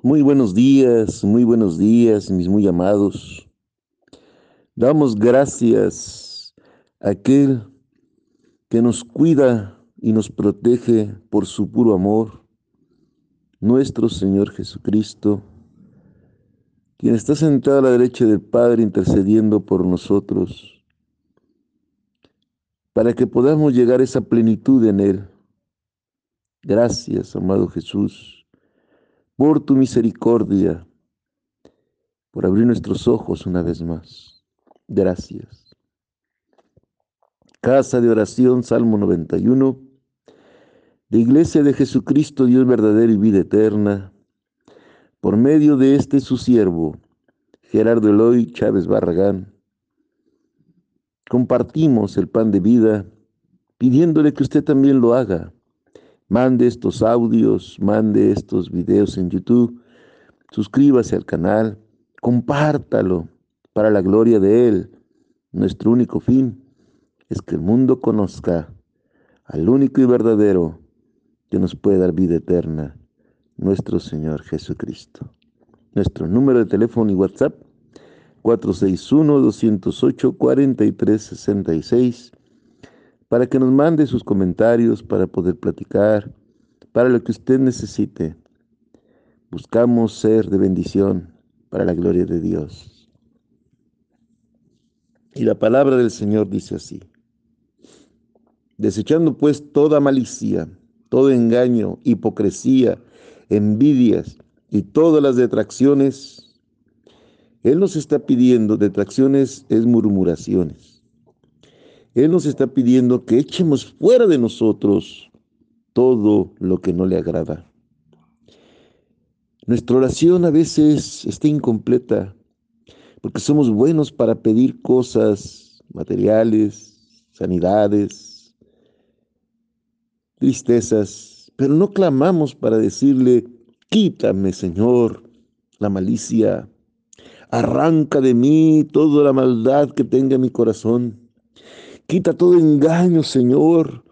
Muy buenos días, muy buenos días, mis muy amados. Damos gracias a aquel que nos cuida y nos protege por su puro amor, nuestro Señor Jesucristo, quien está sentado a la derecha del Padre intercediendo por nosotros, para que podamos llegar a esa plenitud en Él. Gracias, amado Jesús por tu misericordia, por abrir nuestros ojos una vez más. Gracias. Casa de oración, Salmo 91, de Iglesia de Jesucristo, Dios verdadero y vida eterna, por medio de este su siervo, Gerardo Eloy Chávez Barragán, compartimos el pan de vida, pidiéndole que usted también lo haga Mande estos audios, mande estos videos en YouTube, suscríbase al canal, compártalo para la gloria de Él. Nuestro único fin es que el mundo conozca al único y verdadero que nos puede dar vida eterna, nuestro Señor Jesucristo. Nuestro número de teléfono y WhatsApp 461-208-4366 para que nos mande sus comentarios, para poder platicar, para lo que usted necesite. Buscamos ser de bendición para la gloria de Dios. Y la palabra del Señor dice así, desechando pues toda malicia, todo engaño, hipocresía, envidias y todas las detracciones, Él nos está pidiendo, detracciones es murmuraciones él nos está pidiendo que echemos fuera de nosotros todo lo que no le agrada. Nuestra oración a veces está incompleta porque somos buenos para pedir cosas materiales, sanidades, tristezas, pero no clamamos para decirle, quítame Señor la malicia, arranca de mí toda la maldad que tenga en mi corazón. Quita todo engaño, Señor,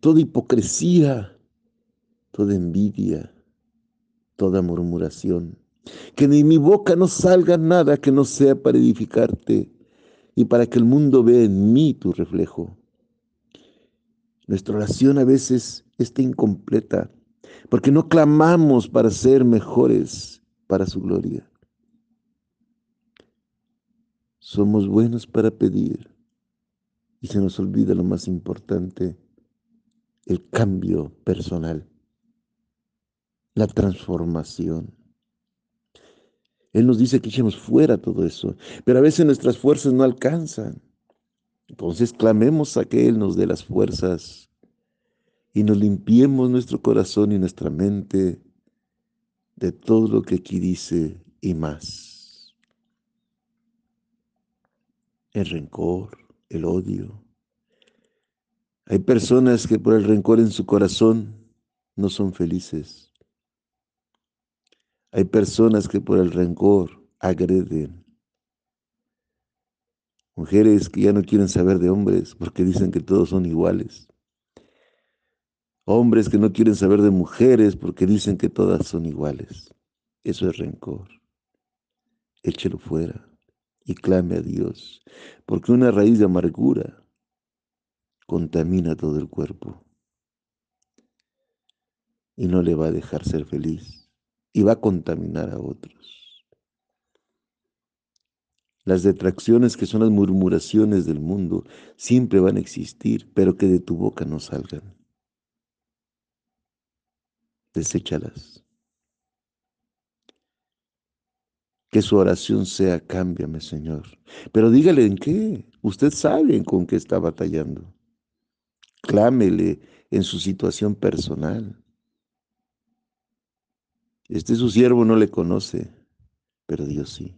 toda hipocresía, toda envidia, toda murmuración. Que de mi boca no salga nada que no sea para edificarte y para que el mundo vea en mí tu reflejo. Nuestra oración a veces está incompleta porque no clamamos para ser mejores para su gloria. Somos buenos para pedir, y se nos olvida lo más importante, el cambio personal, la transformación. Él nos dice que echemos fuera todo eso, pero a veces nuestras fuerzas no alcanzan. Entonces clamemos a que Él nos dé las fuerzas y nos limpiemos nuestro corazón y nuestra mente de todo lo que aquí dice y más. El rencor, el odio. Hay personas que por el rencor en su corazón no son felices. Hay personas que por el rencor agreden. Mujeres que ya no quieren saber de hombres porque dicen que todos son iguales. Hombres que no quieren saber de mujeres porque dicen que todas son iguales. Eso es rencor. Échelo fuera y clame a Dios, porque una raíz de amargura contamina todo el cuerpo y no le va a dejar ser feliz y va a contaminar a otros. Las detracciones que son las murmuraciones del mundo siempre van a existir, pero que de tu boca no salgan. Deséchalas. Que su oración sea, cámbiame, Señor. Pero dígale en qué. Usted sabe con qué está batallando. Clámele en su situación personal. Este su siervo no le conoce, pero Dios sí.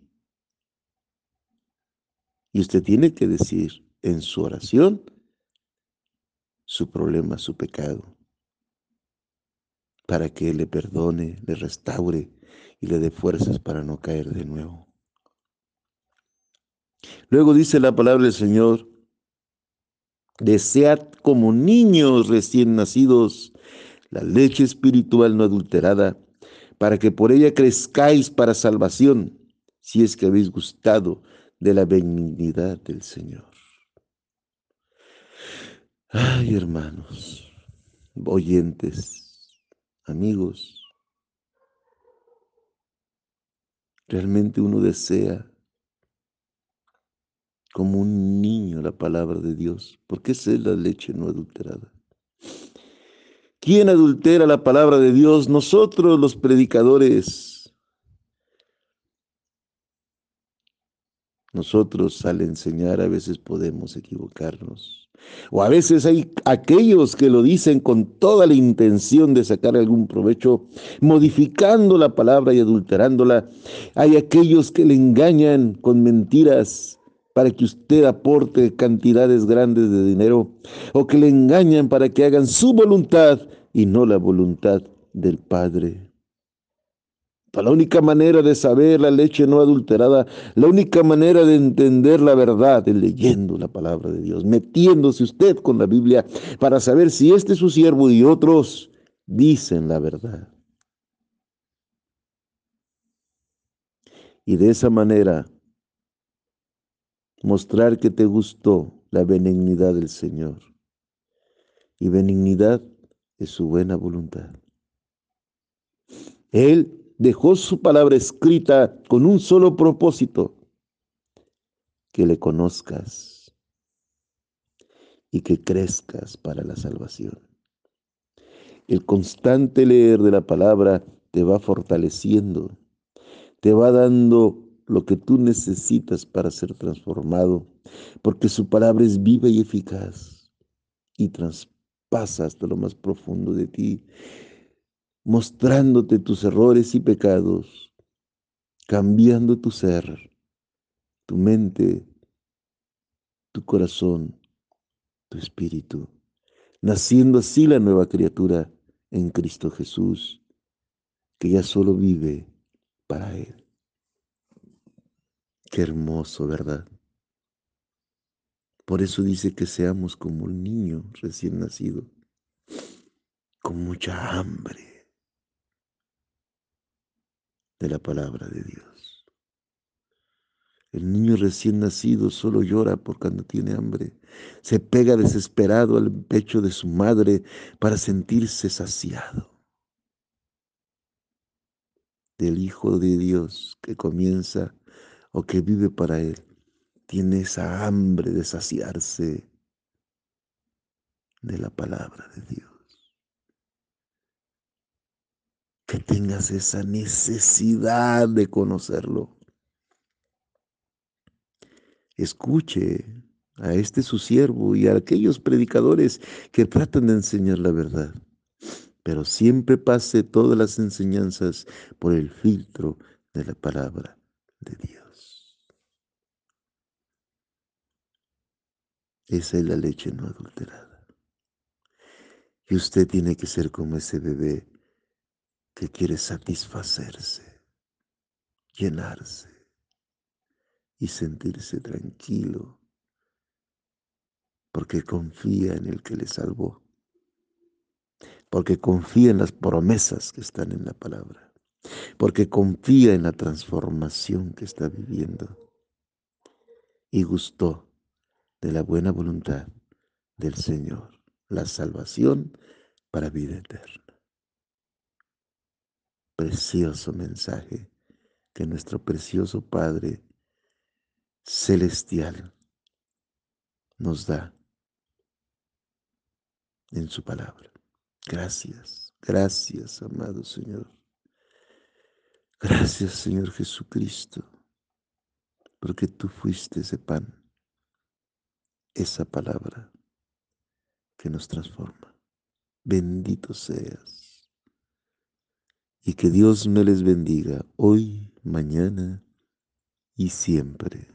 Y usted tiene que decir en su oración su problema, su pecado, para que le perdone, le restaure y le dé fuerzas para no caer de nuevo. Luego dice la palabra del Señor, desead como niños recién nacidos la leche espiritual no adulterada, para que por ella crezcáis para salvación, si es que habéis gustado de la benignidad del Señor. Ay, hermanos, oyentes, amigos, realmente uno desea como un niño la palabra de Dios, porque esa es la leche no adulterada. ¿Quién adultera la palabra de Dios? Nosotros los predicadores. Nosotros al enseñar a veces podemos equivocarnos. O a veces hay aquellos que lo dicen con toda la intención de sacar algún provecho, modificando la palabra y adulterándola. Hay aquellos que le engañan con mentiras para que usted aporte cantidades grandes de dinero o que le engañan para que hagan su voluntad y no la voluntad del Padre. La única manera de saber la leche no adulterada, la única manera de entender la verdad es leyendo la palabra de Dios, metiéndose usted con la Biblia para saber si este es su siervo y otros dicen la verdad. Y de esa manera mostrar que te gustó la benignidad del Señor. Y benignidad es su buena voluntad. Él dejó su palabra escrita con un solo propósito, que le conozcas y que crezcas para la salvación. El constante leer de la palabra te va fortaleciendo, te va dando lo que tú necesitas para ser transformado, porque su palabra es viva y eficaz y traspasa hasta lo más profundo de ti, mostrándote tus errores y pecados, cambiando tu ser, tu mente, tu corazón, tu espíritu, naciendo así la nueva criatura en Cristo Jesús, que ya solo vive para Él. Qué hermoso, ¿verdad? Por eso dice que seamos como un niño recién nacido, con mucha hambre de la palabra de Dios. El niño recién nacido solo llora por cuando tiene hambre. Se pega desesperado al pecho de su madre para sentirse saciado. Del Hijo de Dios que comienza o que vive para Él, tiene esa hambre de saciarse de la palabra de Dios. Que tengas esa necesidad de conocerlo. Escuche a este su siervo y a aquellos predicadores que tratan de enseñar la verdad, pero siempre pase todas las enseñanzas por el filtro de la palabra de Dios. Esa es la leche no adulterada. Y usted tiene que ser como ese bebé que quiere satisfacerse, llenarse y sentirse tranquilo porque confía en el que le salvó, porque confía en las promesas que están en la palabra, porque confía en la transformación que está viviendo y gustó de la buena voluntad del Señor, la salvación para vida eterna. Precioso mensaje que nuestro precioso Padre celestial nos da en su palabra. Gracias, gracias, amado Señor. Gracias, Señor Jesucristo, porque tú fuiste ese pan esa palabra que nos transforma. Bendito seas. Y que Dios me les bendiga hoy, mañana y siempre.